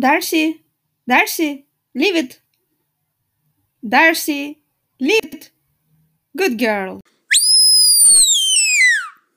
Darcy, Darcy, leave it. Darcy, leave it. Good girl.